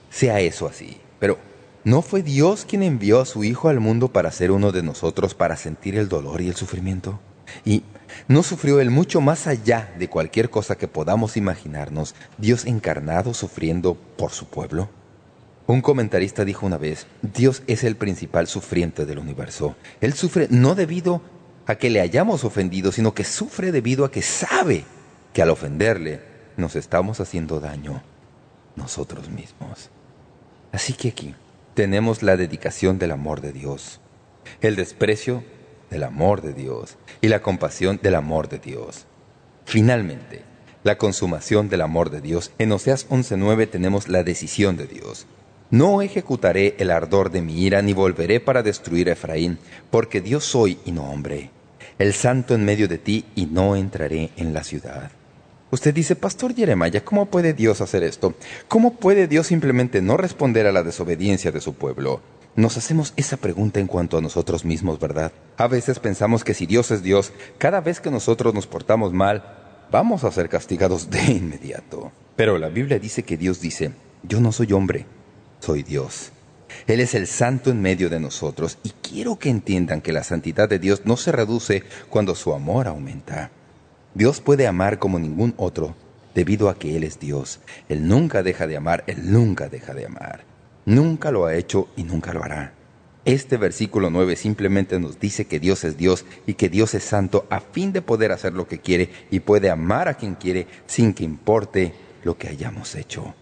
sea eso así, pero ¿no fue Dios quien envió a su Hijo al mundo para ser uno de nosotros para sentir el dolor y el sufrimiento? Y ¿No sufrió Él mucho más allá de cualquier cosa que podamos imaginarnos, Dios encarnado sufriendo por su pueblo? Un comentarista dijo una vez, Dios es el principal sufriente del universo. Él sufre no debido a que le hayamos ofendido, sino que sufre debido a que sabe que al ofenderle nos estamos haciendo daño nosotros mismos. Así que aquí tenemos la dedicación del amor de Dios, el desprecio del amor de Dios y la compasión del amor de Dios. Finalmente, la consumación del amor de Dios. En Oseas 11.9 tenemos la decisión de Dios. No ejecutaré el ardor de mi ira ni volveré para destruir a Efraín, porque Dios soy y no hombre. el santo en medio de ti, y no entraré en la ciudad. Usted dice, Pastor Jeremiah, ¿cómo puede Dios hacer esto? ¿Cómo puede Dios simplemente no responder a la desobediencia de su pueblo? Nos hacemos esa pregunta en cuanto a nosotros mismos, ¿verdad? A veces pensamos que si Dios es Dios, cada vez que nosotros nos portamos mal, vamos a ser castigados de inmediato. Pero la Biblia dice que Dios dice, yo no soy hombre, soy Dios. Él es el santo en medio de nosotros y quiero que entiendan que la santidad de Dios no se reduce cuando su amor aumenta. Dios puede amar como ningún otro debido a que Él es Dios. Él nunca deja de amar, Él nunca deja de amar. Nunca lo ha hecho y nunca lo hará. Este versículo 9 simplemente nos dice que Dios es Dios y que Dios es santo a fin de poder hacer lo que quiere y puede amar a quien quiere sin que importe lo que hayamos hecho.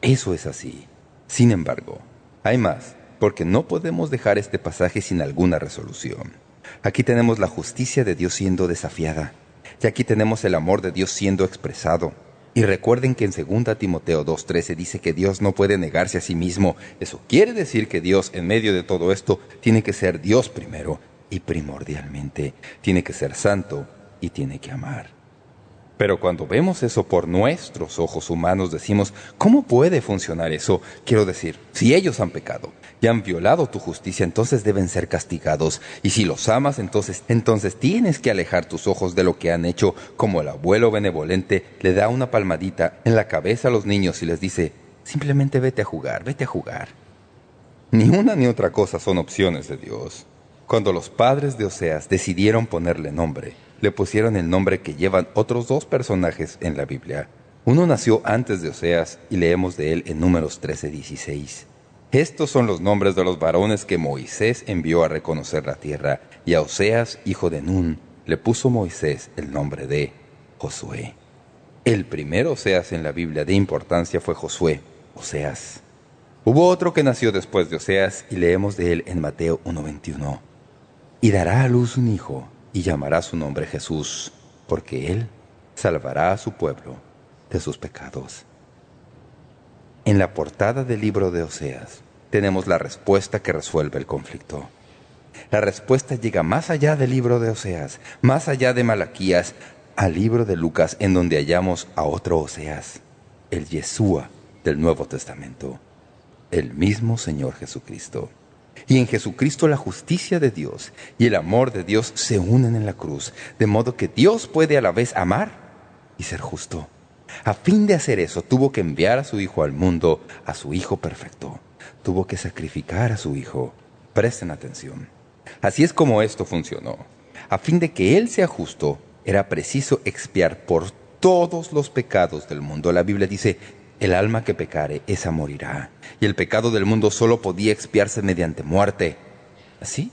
Eso es así. Sin embargo, hay más, porque no podemos dejar este pasaje sin alguna resolución. Aquí tenemos la justicia de Dios siendo desafiada. Y aquí tenemos el amor de Dios siendo expresado. Y recuerden que en 2 Timoteo 2.13 dice que Dios no puede negarse a sí mismo. Eso quiere decir que Dios, en medio de todo esto, tiene que ser Dios primero y primordialmente. Tiene que ser santo y tiene que amar. Pero cuando vemos eso por nuestros ojos humanos decimos, ¿cómo puede funcionar eso? Quiero decir, si ellos han pecado y han violado tu justicia, entonces deben ser castigados. Y si los amas, entonces, entonces tienes que alejar tus ojos de lo que han hecho, como el abuelo benevolente le da una palmadita en la cabeza a los niños y les dice, simplemente vete a jugar, vete a jugar. Ni una ni otra cosa son opciones de Dios. Cuando los padres de Oseas decidieron ponerle nombre, le pusieron el nombre que llevan otros dos personajes en la Biblia. Uno nació antes de Oseas y leemos de él en Números 13:16. Estos son los nombres de los varones que Moisés envió a reconocer la tierra, y a Oseas, hijo de Nun, le puso Moisés el nombre de Josué. El primer Oseas en la Biblia de importancia fue Josué, Oseas. Hubo otro que nació después de Oseas y leemos de él en Mateo 1.21. Y dará a luz un hijo, y llamará su nombre Jesús, porque Él salvará a su pueblo de sus pecados. En la portada del libro de Oseas tenemos la respuesta que resuelve el conflicto. La respuesta llega más allá del libro de Oseas, más allá de Malaquías, al libro de Lucas, en donde hallamos a otro Oseas, el Yeshua del Nuevo Testamento, el mismo Señor Jesucristo. Y en Jesucristo la justicia de Dios y el amor de Dios se unen en la cruz, de modo que Dios puede a la vez amar y ser justo. A fin de hacer eso, tuvo que enviar a su Hijo al mundo, a su Hijo perfecto. Tuvo que sacrificar a su Hijo. Presten atención. Así es como esto funcionó. A fin de que Él sea justo, era preciso expiar por todos los pecados del mundo. La Biblia dice, el alma que pecare, esa morirá. Y el pecado del mundo solo podía expiarse mediante muerte. Así,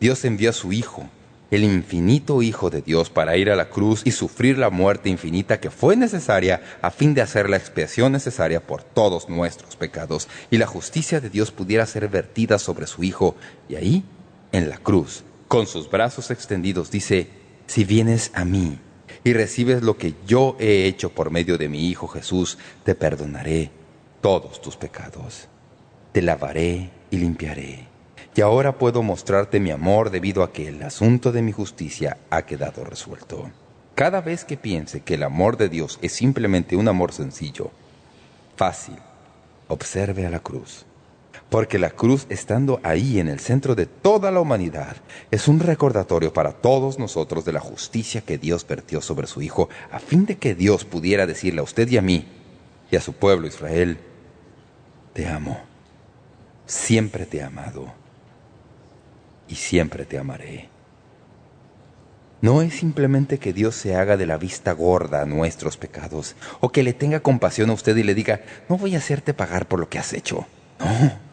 Dios envió a su Hijo, el infinito Hijo de Dios, para ir a la cruz y sufrir la muerte infinita que fue necesaria a fin de hacer la expiación necesaria por todos nuestros pecados y la justicia de Dios pudiera ser vertida sobre su Hijo. Y ahí, en la cruz, con sus brazos extendidos, dice, si vienes a mí, y recibes lo que yo he hecho por medio de mi Hijo Jesús, te perdonaré todos tus pecados. Te lavaré y limpiaré. Y ahora puedo mostrarte mi amor debido a que el asunto de mi justicia ha quedado resuelto. Cada vez que piense que el amor de Dios es simplemente un amor sencillo, fácil, observe a la cruz porque la cruz, estando ahí en el centro de toda la humanidad, es un recordatorio para todos nosotros de la justicia que Dios vertió sobre su Hijo, a fin de que Dios pudiera decirle a usted y a mí, y a su pueblo Israel, te amo, siempre te he amado, y siempre te amaré. No es simplemente que Dios se haga de la vista gorda a nuestros pecados, o que le tenga compasión a usted y le diga, no voy a hacerte pagar por lo que has hecho. No,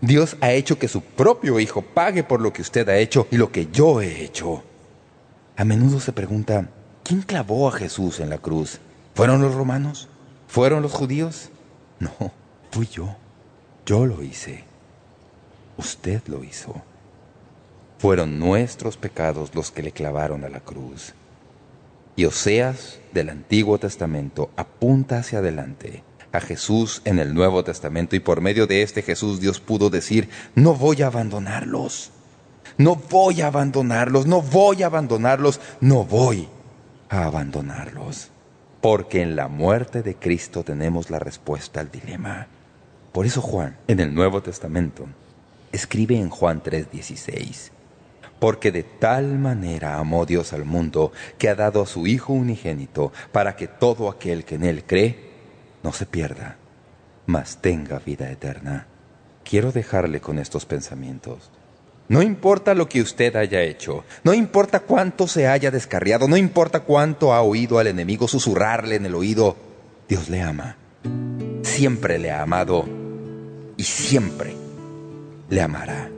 Dios ha hecho que su propio Hijo pague por lo que usted ha hecho y lo que yo he hecho. A menudo se pregunta, ¿quién clavó a Jesús en la cruz? ¿Fueron los romanos? ¿Fueron los judíos? No, fui yo. Yo lo hice. Usted lo hizo. Fueron nuestros pecados los que le clavaron a la cruz. Y Oseas del Antiguo Testamento apunta hacia adelante a Jesús en el Nuevo Testamento y por medio de este Jesús Dios pudo decir, no voy a abandonarlos. No voy a abandonarlos, no voy a abandonarlos, no voy a abandonarlos. Porque en la muerte de Cristo tenemos la respuesta al dilema. Por eso Juan, en el Nuevo Testamento, escribe en Juan 3:16, porque de tal manera amó Dios al mundo que ha dado a su Hijo unigénito para que todo aquel que en Él cree no se pierda, mas tenga vida eterna. Quiero dejarle con estos pensamientos. No importa lo que usted haya hecho, no importa cuánto se haya descarriado, no importa cuánto ha oído al enemigo susurrarle en el oído, Dios le ama. Siempre le ha amado y siempre le amará.